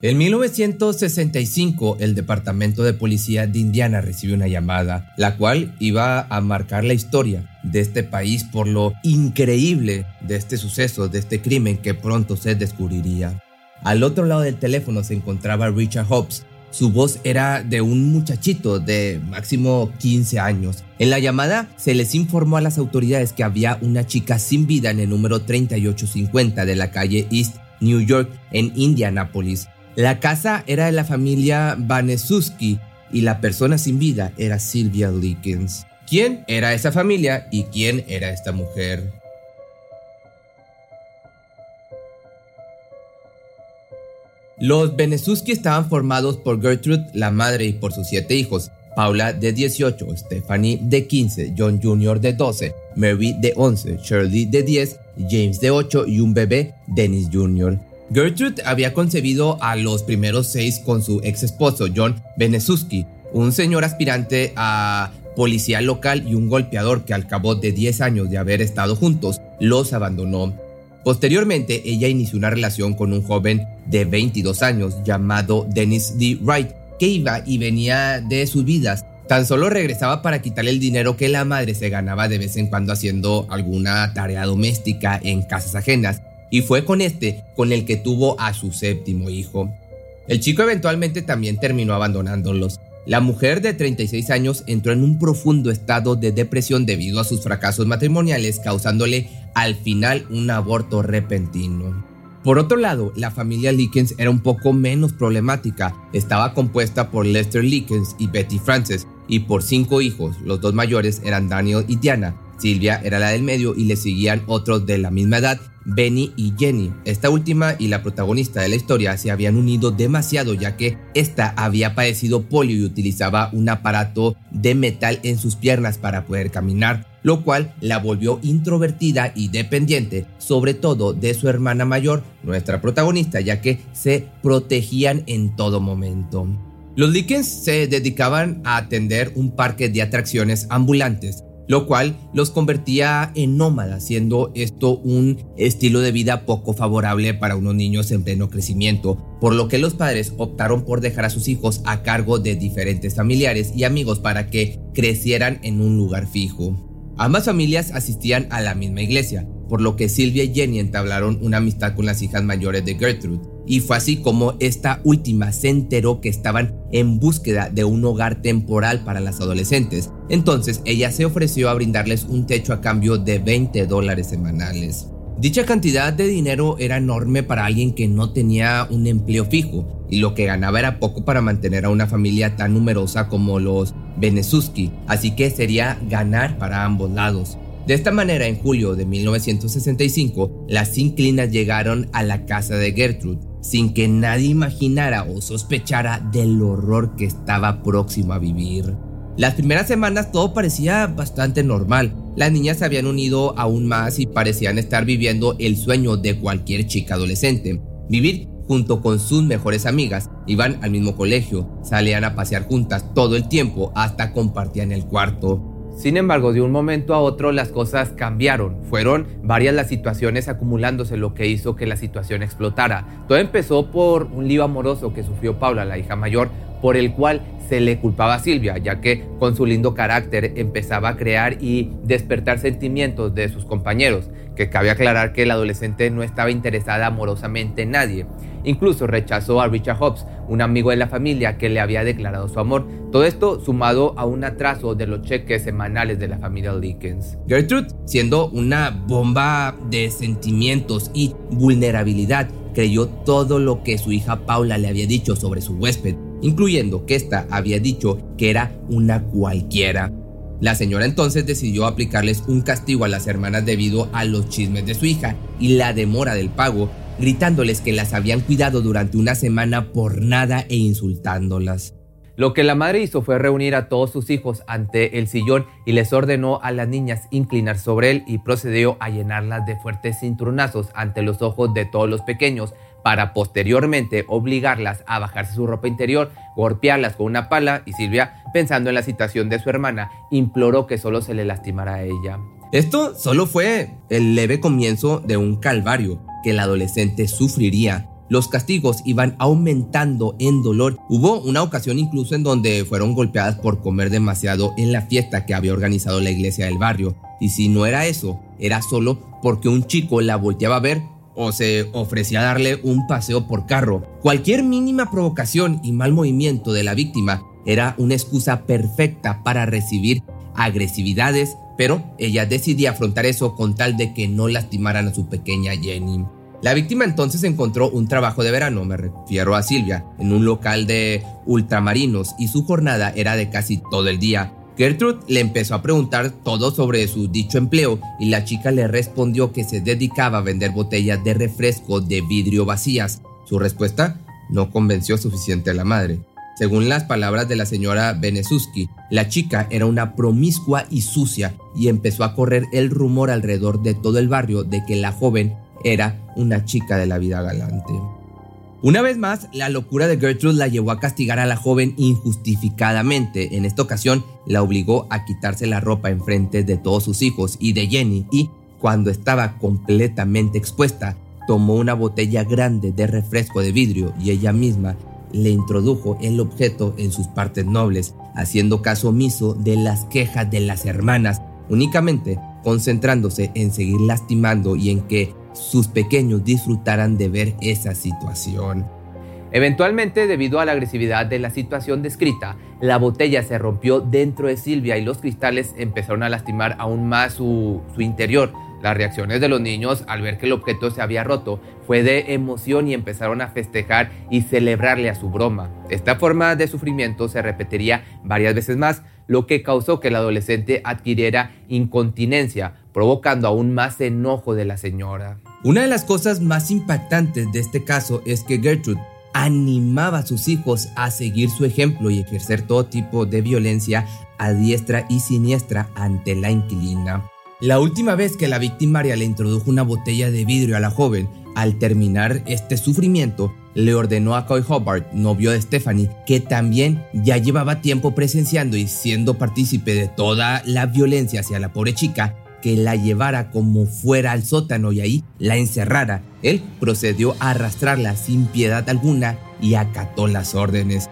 En 1965, el Departamento de Policía de Indiana recibió una llamada, la cual iba a marcar la historia de este país por lo increíble de este suceso, de este crimen que pronto se descubriría. Al otro lado del teléfono se encontraba Richard Hobbs. Su voz era de un muchachito de máximo 15 años. En la llamada se les informó a las autoridades que había una chica sin vida en el número 3850 de la calle East New York en Indianápolis. La casa era de la familia Vanesuski y la persona sin vida era Sylvia Likens. ¿Quién era esa familia y quién era esta mujer? Los Benesuski estaban formados por Gertrude, la madre, y por sus siete hijos. Paula de 18, Stephanie de 15, John Jr. de 12, Mary de 11, Shirley de 10, James de 8 y un bebé, Dennis Jr. Gertrude había concebido a los primeros seis con su ex esposo John Benesuski, un señor aspirante a policía local y un golpeador que al cabo de 10 años de haber estado juntos los abandonó. Posteriormente, ella inició una relación con un joven de 22 años llamado Dennis D. Wright, que iba y venía de sus vidas. Tan solo regresaba para quitarle el dinero que la madre se ganaba de vez en cuando haciendo alguna tarea doméstica en casas ajenas y fue con este con el que tuvo a su séptimo hijo. El chico eventualmente también terminó abandonándolos. La mujer de 36 años entró en un profundo estado de depresión debido a sus fracasos matrimoniales, causándole al final un aborto repentino. Por otro lado, la familia Likens era un poco menos problemática. Estaba compuesta por Lester Likens y Betty Frances, y por cinco hijos. Los dos mayores eran Daniel y Diana. Silvia era la del medio y le seguían otros de la misma edad Benny y Jenny. Esta última y la protagonista de la historia se habían unido demasiado ya que esta había padecido polio y utilizaba un aparato de metal en sus piernas para poder caminar, lo cual la volvió introvertida y dependiente, sobre todo de su hermana mayor, nuestra protagonista, ya que se protegían en todo momento. Los Likens se dedicaban a atender un parque de atracciones ambulantes, lo cual los convertía en nómadas, siendo esto un estilo de vida poco favorable para unos niños en pleno crecimiento, por lo que los padres optaron por dejar a sus hijos a cargo de diferentes familiares y amigos para que crecieran en un lugar fijo. Ambas familias asistían a la misma iglesia, por lo que Silvia y Jenny entablaron una amistad con las hijas mayores de Gertrude, y fue así como esta última se enteró que estaban en búsqueda de un hogar temporal para las adolescentes. Entonces ella se ofreció a brindarles un techo a cambio de 20 dólares semanales. Dicha cantidad de dinero era enorme para alguien que no tenía un empleo fijo y lo que ganaba era poco para mantener a una familia tan numerosa como los Benesuski, así que sería ganar para ambos lados. De esta manera, en julio de 1965, las inclinas llegaron a la casa de Gertrude, sin que nadie imaginara o sospechara del horror que estaba próximo a vivir. Las primeras semanas todo parecía bastante normal. Las niñas se habían unido aún más y parecían estar viviendo el sueño de cualquier chica adolescente. Vivir junto con sus mejores amigas, iban al mismo colegio, salían a pasear juntas todo el tiempo, hasta compartían el cuarto. Sin embargo, de un momento a otro las cosas cambiaron. Fueron varias las situaciones acumulándose lo que hizo que la situación explotara. Todo empezó por un lío amoroso que sufrió Paula, la hija mayor, por el cual se le culpaba a Silvia, ya que con su lindo carácter empezaba a crear y despertar sentimientos de sus compañeros, que cabe aclarar que el adolescente no estaba interesada amorosamente en nadie. Incluso rechazó a Richard Hobbs, un amigo de la familia que le había declarado su amor. Todo esto sumado a un atraso de los cheques semanales de la familia Dickens. Gertrude, siendo una bomba de sentimientos y vulnerabilidad, creyó todo lo que su hija Paula le había dicho sobre su huésped incluyendo que ésta había dicho que era una cualquiera. La señora entonces decidió aplicarles un castigo a las hermanas debido a los chismes de su hija y la demora del pago, gritándoles que las habían cuidado durante una semana por nada e insultándolas. Lo que la madre hizo fue reunir a todos sus hijos ante el sillón y les ordenó a las niñas inclinar sobre él y procedió a llenarlas de fuertes cinturonazos ante los ojos de todos los pequeños, para posteriormente obligarlas a bajarse su ropa interior, golpearlas con una pala y Silvia, pensando en la situación de su hermana, imploró que solo se le lastimara a ella. Esto solo fue el leve comienzo de un calvario que el adolescente sufriría. Los castigos iban aumentando en dolor. Hubo una ocasión incluso en donde fueron golpeadas por comer demasiado en la fiesta que había organizado la iglesia del barrio. Y si no era eso, era solo porque un chico la volteaba a ver o se ofrecía darle un paseo por carro. Cualquier mínima provocación y mal movimiento de la víctima era una excusa perfecta para recibir agresividades, pero ella decidía afrontar eso con tal de que no lastimaran a su pequeña Jenny. La víctima entonces encontró un trabajo de verano, me refiero a Silvia, en un local de ultramarinos y su jornada era de casi todo el día, Gertrude le empezó a preguntar todo sobre su dicho empleo y la chica le respondió que se dedicaba a vender botellas de refresco de vidrio vacías. Su respuesta no convenció suficiente a la madre. Según las palabras de la señora Benesuski, la chica era una promiscua y sucia y empezó a correr el rumor alrededor de todo el barrio de que la joven era una chica de la vida galante. Una vez más, la locura de Gertrude la llevó a castigar a la joven injustificadamente. En esta ocasión, la obligó a quitarse la ropa en frente de todos sus hijos y de Jenny y, cuando estaba completamente expuesta, tomó una botella grande de refresco de vidrio y ella misma le introdujo el objeto en sus partes nobles, haciendo caso omiso de las quejas de las hermanas, únicamente concentrándose en seguir lastimando y en que sus pequeños disfrutaran de ver esa situación. Eventualmente, debido a la agresividad de la situación descrita, la botella se rompió dentro de Silvia y los cristales empezaron a lastimar aún más su, interior. Las reacciones de los niños al ver que el objeto se había roto fue de emoción y empezaron a festejar y celebrarle a su broma. Esta forma de sufrimiento se repetiría varias veces más, lo que causó que el adolescente adquiriera incontinencia, provocando aún más enojo de la señora. Una de las cosas más impactantes de este caso es que Gertrude animaba a sus hijos a seguir su ejemplo y ejercer todo tipo de violencia a diestra y siniestra ante la inquilina. La última vez que la victimaria le introdujo una botella de vidrio a la joven, al terminar este sufrimiento, le ordenó a Coy Hobart, novio de Stephanie, que también ya llevaba tiempo presenciando y siendo partícipe de toda la violencia hacia la pobre chica, que la llevara como fuera al sótano y ahí la encerrara. Él procedió a arrastrarla sin piedad alguna y acató las órdenes.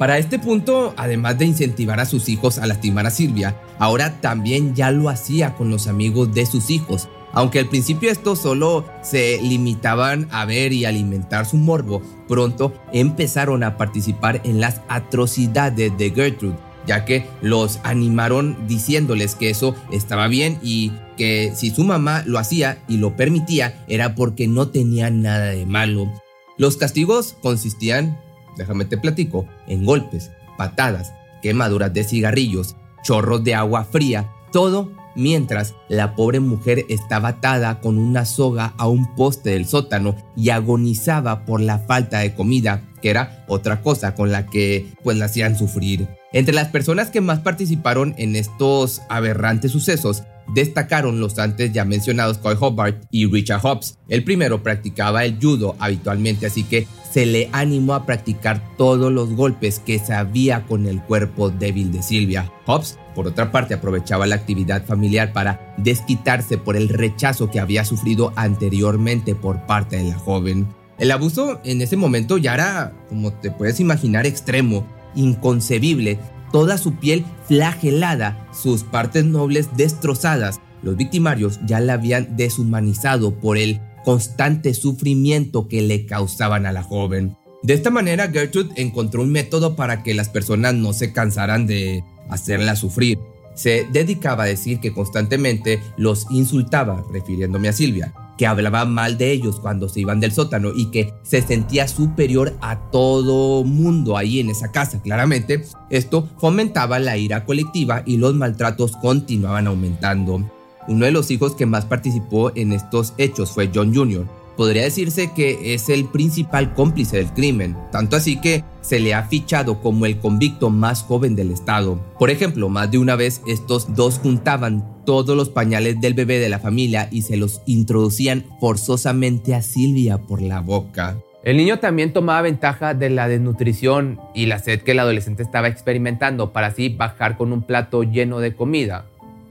Para este punto, además de incentivar a sus hijos a lastimar a Silvia, ahora también ya lo hacía con los amigos de sus hijos. Aunque al principio estos solo se limitaban a ver y alimentar su morbo, pronto empezaron a participar en las atrocidades de Gertrude ya que los animaron diciéndoles que eso estaba bien y que si su mamá lo hacía y lo permitía era porque no tenía nada de malo. Los castigos consistían, déjame te platico, en golpes, patadas, quemaduras de cigarrillos, chorros de agua fría, todo mientras la pobre mujer estaba atada con una soga a un poste del sótano y agonizaba por la falta de comida, que era otra cosa con la que pues la hacían sufrir. Entre las personas que más participaron en estos aberrantes sucesos, destacaron los antes ya mencionados Coy Hobart y Richard Hobbs. El primero practicaba el judo habitualmente, así que se le animó a practicar todos los golpes que sabía con el cuerpo débil de Silvia. Hobbs, por otra parte, aprovechaba la actividad familiar para desquitarse por el rechazo que había sufrido anteriormente por parte de la joven. El abuso en ese momento ya era, como te puedes imaginar, extremo, inconcebible, toda su piel flagelada, sus partes nobles destrozadas. Los victimarios ya la habían deshumanizado por el constante sufrimiento que le causaban a la joven. De esta manera, Gertrude encontró un método para que las personas no se cansaran de hacerla sufrir. Se dedicaba a decir que constantemente los insultaba, refiriéndome a Silvia, que hablaba mal de ellos cuando se iban del sótano y que se sentía superior a todo mundo ahí en esa casa. Claramente, esto fomentaba la ira colectiva y los maltratos continuaban aumentando. Uno de los hijos que más participó en estos hechos fue John Jr. Podría decirse que es el principal cómplice del crimen, tanto así que se le ha fichado como el convicto más joven del estado. Por ejemplo, más de una vez estos dos juntaban todos los pañales del bebé de la familia y se los introducían forzosamente a Silvia por la boca. El niño también tomaba ventaja de la desnutrición y la sed que el adolescente estaba experimentando para así bajar con un plato lleno de comida,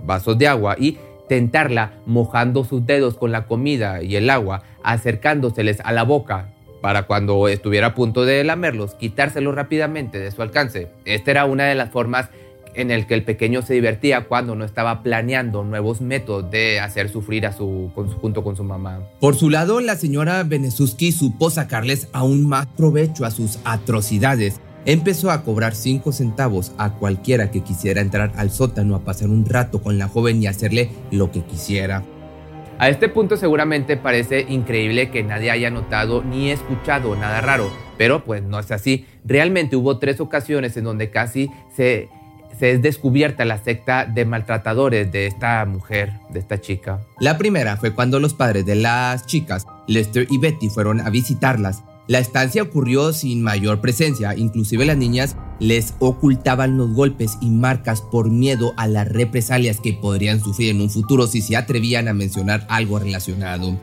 vasos de agua y tentarla mojando sus dedos con la comida y el agua, acercándoseles a la boca para cuando estuviera a punto de lamerlos, quitárselos rápidamente de su alcance. Esta era una de las formas en el que el pequeño se divertía cuando no estaba planeando nuevos métodos de hacer sufrir a su, junto con su mamá. Por su lado, la señora Benesuski supo sacarles aún más provecho a sus atrocidades Empezó a cobrar 5 centavos a cualquiera que quisiera entrar al sótano a pasar un rato con la joven y hacerle lo que quisiera. A este punto seguramente parece increíble que nadie haya notado ni escuchado nada raro, pero pues no es así. Realmente hubo tres ocasiones en donde casi se, es descubierta la secta de maltratadores de esta mujer, de esta chica. La primera fue cuando los padres de las chicas, Lester y Betty, fueron a visitarlas. La estancia ocurrió sin mayor presencia, inclusive las niñas les ocultaban los golpes y marcas por miedo a las represalias que podrían sufrir en un futuro si se atrevían a mencionar algo relacionado.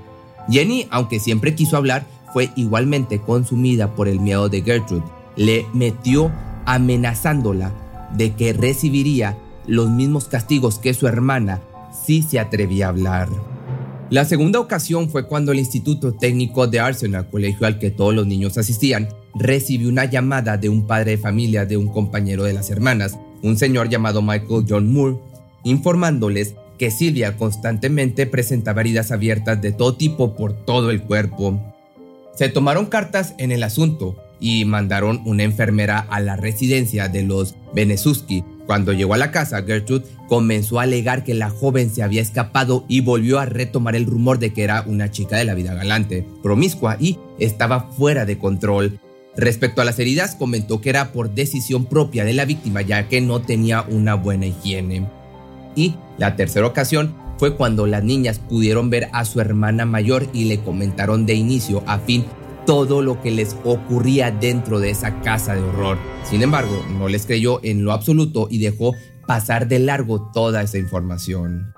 Jenny, aunque siempre quiso hablar, fue igualmente consumida por el miedo de Gertrude. Le metió amenazándola de que recibiría los mismos castigos que su hermana si se atrevía a hablar. La segunda ocasión fue cuando el Instituto Técnico de Arsenal, colegio al que todos los niños asistían, recibió una llamada de un padre de familia de un compañero de las hermanas, un señor llamado Michael John Moore, informándoles que Silvia constantemente presentaba heridas abiertas de todo tipo por todo el cuerpo. Se tomaron cartas en el asunto y mandaron una enfermera a la residencia de los Benesuski cuando llegó a la casa, Gertrude comenzó a alegar que la joven se había escapado y volvió a retomar el rumor de que era una chica de la vida galante, promiscua y estaba fuera de control. Respecto a las heridas, comentó que era por decisión propia de la víctima ya que no tenía una buena higiene. Y la tercera ocasión fue cuando las niñas pudieron ver a su hermana mayor y le comentaron de inicio a fin todo lo que les ocurría dentro de esa casa de horror. Sin embargo, no les creyó en lo absoluto y dejó pasar de largo toda esa información.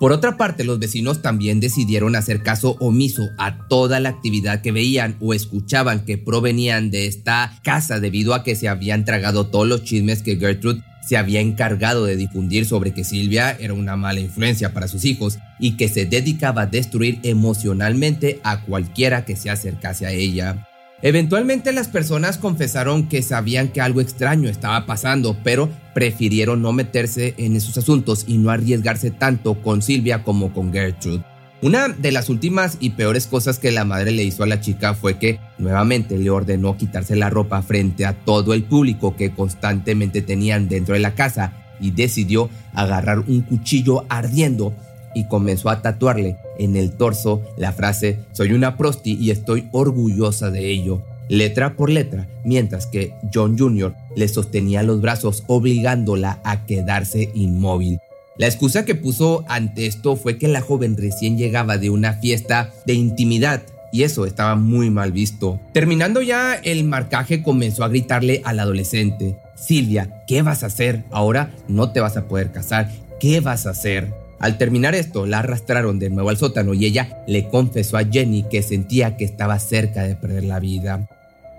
Por otra parte, los vecinos también decidieron hacer caso omiso a toda la actividad que veían o escuchaban que provenían de esta casa debido a que se habían tragado todos los chismes que Gertrude se había encargado de difundir sobre que Silvia era una mala influencia para sus hijos y que se dedicaba a destruir emocionalmente a cualquiera que se acercase a ella. Eventualmente las personas confesaron que sabían que algo extraño estaba pasando, pero prefirieron no meterse en esos asuntos y no arriesgarse tanto con Silvia como con Gertrude. Una de las últimas y peores cosas que la madre le hizo a la chica fue que nuevamente le ordenó quitarse la ropa frente a todo el público que constantemente tenían dentro de la casa y decidió agarrar un cuchillo ardiendo y comenzó a tatuarle en el torso la frase soy una prosti y estoy orgullosa de ello, letra por letra, mientras que John Jr. le sostenía los brazos obligándola a quedarse inmóvil. La excusa que puso ante esto fue que la joven recién llegaba de una fiesta de intimidad y eso estaba muy mal visto. Terminando ya el marcaje comenzó a gritarle al adolescente, Silvia, ¿qué vas a hacer? Ahora no te vas a poder casar, ¿qué vas a hacer? Al terminar esto, la arrastraron de nuevo al sótano y ella le confesó a Jenny que sentía que estaba cerca de perder la vida.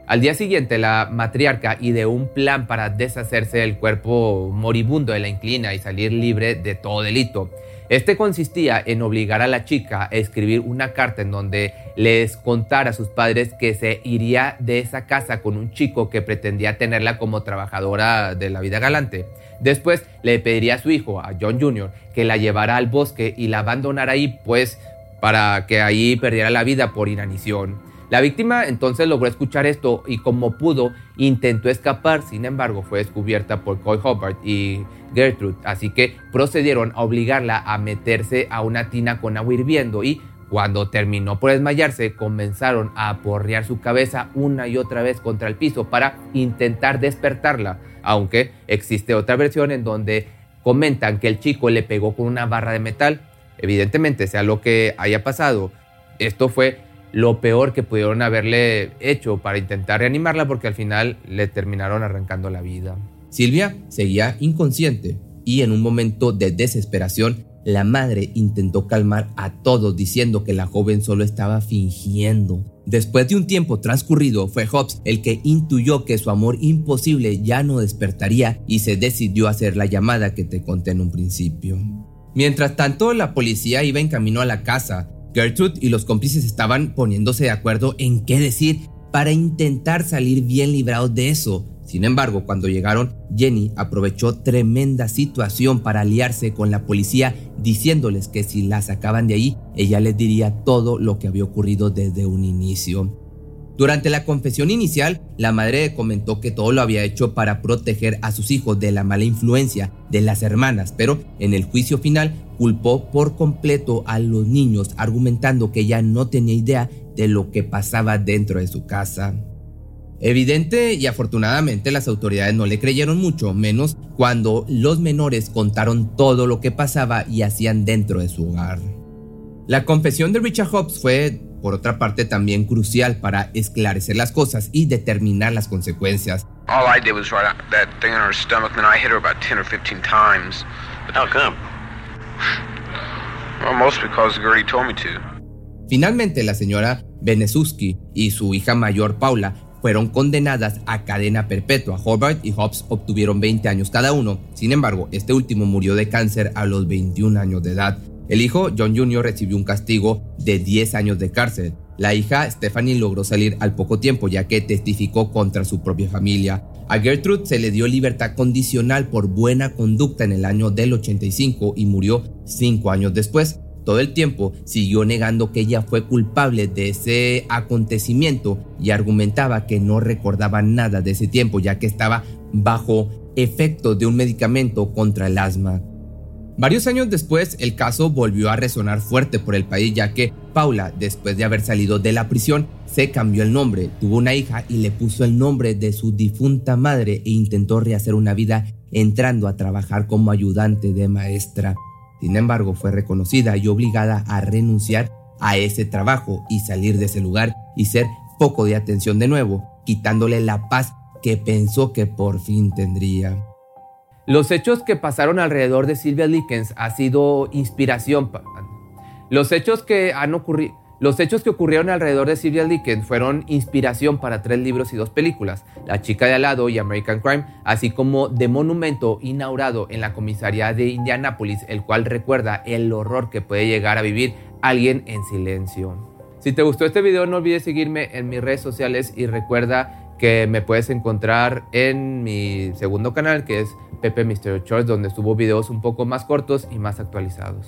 Al día siguiente, la matriarca ideó un plan para deshacerse del cuerpo moribundo de la inclina y salir libre de todo delito. Este consistía en obligar a la chica a escribir una carta en donde les contara a sus padres que se iría de esa casa con un chico que pretendía tenerla como trabajadora de la vida galante. Después le pediría a su hijo, a John Jr., que la llevara al bosque y la abandonara ahí, pues para que ahí perdiera la vida por inanición. La víctima entonces logró escuchar esto y como pudo intentó escapar, sin embargo fue descubierta por Coy Hobart y Gertrude, así que procedieron a obligarla a meterse a una tina con agua hirviendo y cuando terminó por desmayarse, comenzaron a aporrear su cabeza una y otra vez contra el piso para intentar despertarla, aunque existe otra versión en donde comentan que el chico le pegó con una barra de metal. Evidentemente, sea lo que haya pasado, esto fue lo peor que pudieron haberle hecho para intentar reanimarla porque al final le terminaron arrancando la vida. Silvia seguía inconsciente y en un momento de desesperación la madre intentó calmar a todos diciendo que la joven solo estaba fingiendo. Después de un tiempo transcurrido, fue Hobbs el que intuyó que su amor imposible ya no despertaría y se decidió a hacer la llamada que te conté en un principio. Mientras tanto, la policía iba en camino a la casa. Gertrude y los cómplices estaban poniéndose de acuerdo en qué decir para intentar salir bien librados de eso. Sin embargo, cuando llegaron, Jenny aprovechó tremenda situación para aliarse con la policía, diciéndoles que si la sacaban de ahí, ella les diría todo lo que había ocurrido desde un inicio. Durante la confesión inicial, la madre comentó que todo lo había hecho para proteger a sus hijos de la mala influencia de las hermanas, pero en el juicio final culpó por completo a los niños, argumentando que ella no tenía idea de lo que pasaba dentro de su casa. Evidente y afortunadamente las autoridades no le creyeron mucho, menos cuando los menores contaron todo lo que pasaba y hacían dentro de su hogar. La confesión de Richard Hobbs fue, por otra parte, también crucial para esclarecer las cosas y determinar las consecuencias. All I did was write that thing on her stomach, then I hit her about 10 or 15 times. How come? Finalmente, la señora Benesuski y su hija mayor Paula fueron condenadas a cadena perpetua. Hobart y Hobbs obtuvieron 20 años cada uno. Sin embargo, este último murió de cáncer a los 21 años de edad. El hijo, John Jr., recibió un castigo de 10 años de cárcel. La hija, Stephanie, logró salir al poco tiempo ya que testificó contra su propia familia. A Gertrude se le dio libertad condicional por buena conducta en el año del 85 y murió 5 años después. Todo el tiempo siguió negando que ella fue culpable de ese acontecimiento y argumentaba que no recordaba nada de ese tiempo ya que estaba bajo efecto de un medicamento contra el asma. Varios años después, el caso volvió a resonar fuerte por el país ya que Paula, después de haber salido de la prisión, se cambió el nombre, tuvo una hija y le puso el nombre de su difunta madre e intentó rehacer una vida entrando a trabajar como ayudante de maestra. Sin embargo, fue reconocida y obligada a renunciar a ese trabajo y salir de ese lugar y ser poco de atención de nuevo, quitándole la paz que pensó que por fin tendría. Los hechos que pasaron alrededor de Sylvia Likens ha sido inspiración. Los hechos que han ocurrido los hechos que ocurrieron alrededor de Sylvia Likens fueron inspiración para tres libros y dos películas, La chica de al lado y American Crime, así como The Monumento inaugurado en la comisaría de Indianápolis, el cual recuerda el horror que puede llegar a vivir alguien en silencio. Si te gustó este video no olvides seguirme en mis redes sociales y recuerda que me puedes encontrar en mi segundo canal que es Pepe Mysterio Shorts donde subo videos un poco más cortos y más actualizados.